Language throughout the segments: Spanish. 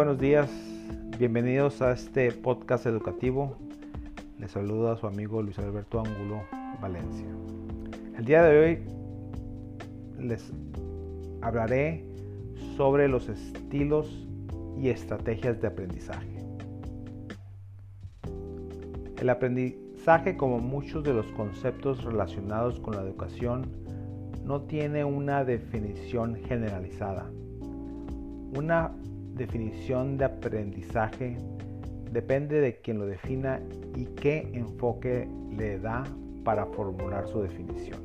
buenos días, bienvenidos a este podcast educativo. Les saluda a su amigo Luis Alberto Angulo Valencia. El día de hoy les hablaré sobre los estilos y estrategias de aprendizaje. El aprendizaje, como muchos de los conceptos relacionados con la educación, no tiene una definición generalizada. Una definición de aprendizaje depende de quien lo defina y qué enfoque le da para formular su definición.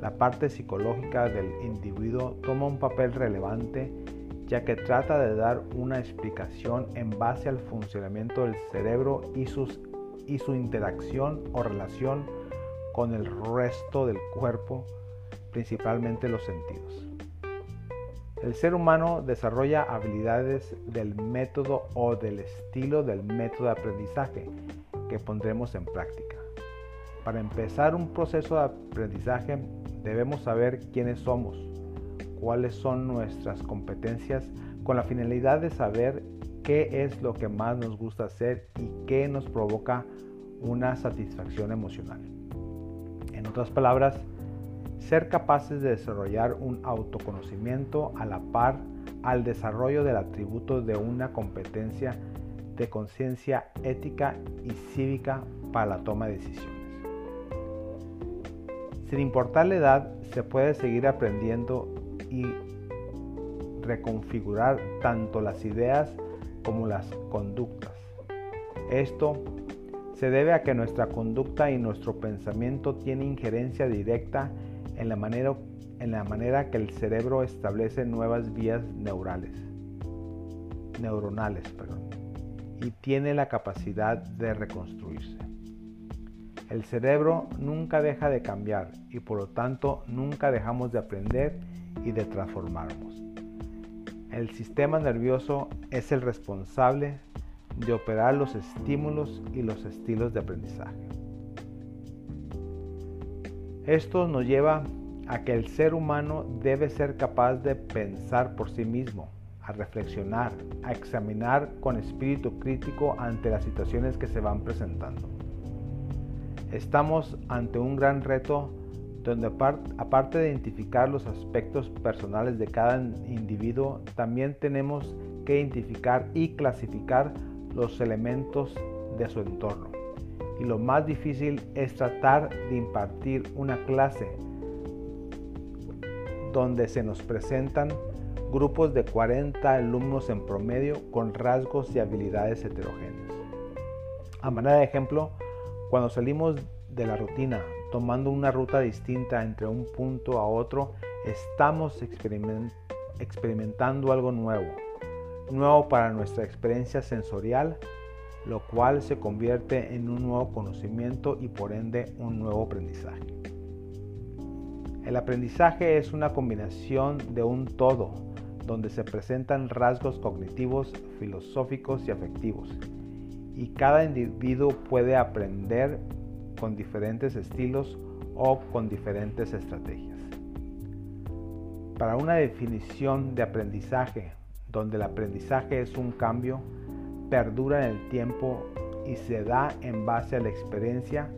La parte psicológica del individuo toma un papel relevante ya que trata de dar una explicación en base al funcionamiento del cerebro y, y su interacción o relación con el resto del cuerpo, principalmente los sentidos. El ser humano desarrolla habilidades del método o del estilo del método de aprendizaje que pondremos en práctica. Para empezar un proceso de aprendizaje debemos saber quiénes somos, cuáles son nuestras competencias con la finalidad de saber qué es lo que más nos gusta hacer y qué nos provoca una satisfacción emocional. En otras palabras, ser capaces de desarrollar un autoconocimiento a la par al desarrollo del atributo de una competencia de conciencia ética y cívica para la toma de decisiones. Sin importar la edad, se puede seguir aprendiendo y reconfigurar tanto las ideas como las conductas. Esto se debe a que nuestra conducta y nuestro pensamiento tienen injerencia directa en la manera, en la manera que el cerebro establece nuevas vías neurales, neuronales y tiene la capacidad de reconstruirse. El cerebro nunca deja de cambiar y por lo tanto nunca dejamos de aprender y de transformarnos. El sistema nervioso es el responsable de operar los estímulos y los estilos de aprendizaje. Esto nos lleva a que el ser humano debe ser capaz de pensar por sí mismo, a reflexionar, a examinar con espíritu crítico ante las situaciones que se van presentando. Estamos ante un gran reto donde aparte de identificar los aspectos personales de cada individuo, también tenemos que identificar y clasificar los elementos de su entorno y lo más difícil es tratar de impartir una clase donde se nos presentan grupos de 40 alumnos en promedio con rasgos y habilidades heterogéneos. A manera de ejemplo, cuando salimos de la rutina tomando una ruta distinta entre un punto a otro, estamos experimentando algo nuevo, nuevo para nuestra experiencia sensorial, lo cual se convierte en un nuevo conocimiento y por ende un nuevo aprendizaje. El aprendizaje es una combinación de un todo, donde se presentan rasgos cognitivos, filosóficos y afectivos, y cada individuo puede aprender con diferentes estilos o con diferentes estrategias. Para una definición de aprendizaje, donde el aprendizaje es un cambio, perdura en el tiempo y se da en base a la experiencia.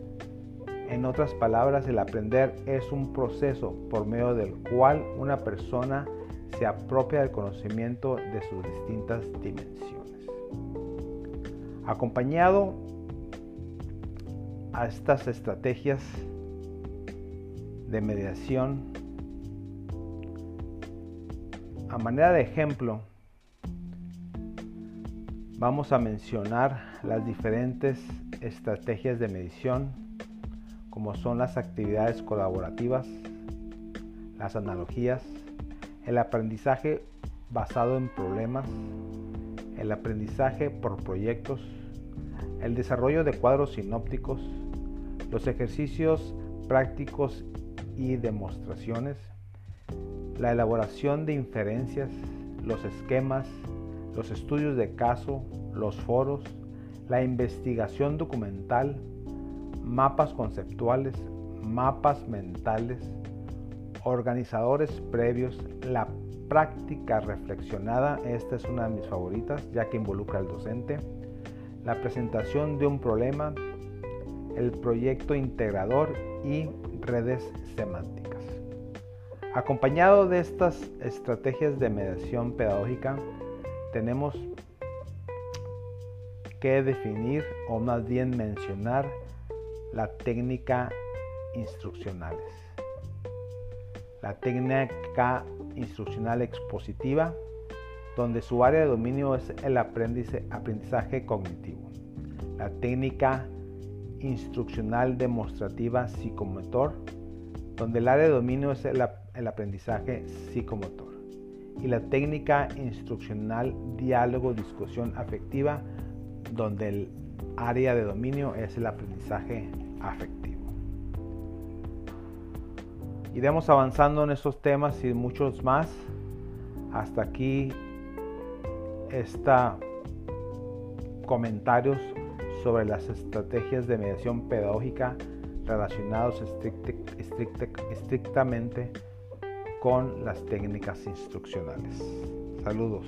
En otras palabras, el aprender es un proceso por medio del cual una persona se apropia del conocimiento de sus distintas dimensiones. Acompañado a estas estrategias de mediación, a manera de ejemplo, Vamos a mencionar las diferentes estrategias de medición, como son las actividades colaborativas, las analogías, el aprendizaje basado en problemas, el aprendizaje por proyectos, el desarrollo de cuadros sinópticos, los ejercicios prácticos y demostraciones, la elaboración de inferencias, los esquemas, los estudios de caso, los foros, la investigación documental, mapas conceptuales, mapas mentales, organizadores previos, la práctica reflexionada, esta es una de mis favoritas ya que involucra al docente, la presentación de un problema, el proyecto integrador y redes semánticas. Acompañado de estas estrategias de mediación pedagógica, tenemos que definir o más bien mencionar la técnica instruccionales. La técnica instruccional expositiva, donde su área de dominio es el aprendizaje cognitivo. La técnica instruccional demostrativa psicomotor, donde el área de dominio es el, el aprendizaje psicomotor. Y la técnica instruccional diálogo-discusión afectiva, donde el área de dominio es el aprendizaje afectivo. Iremos avanzando en estos temas y muchos más. Hasta aquí está comentarios sobre las estrategias de mediación pedagógica relacionados estrictamente con las técnicas instruccionales. Saludos.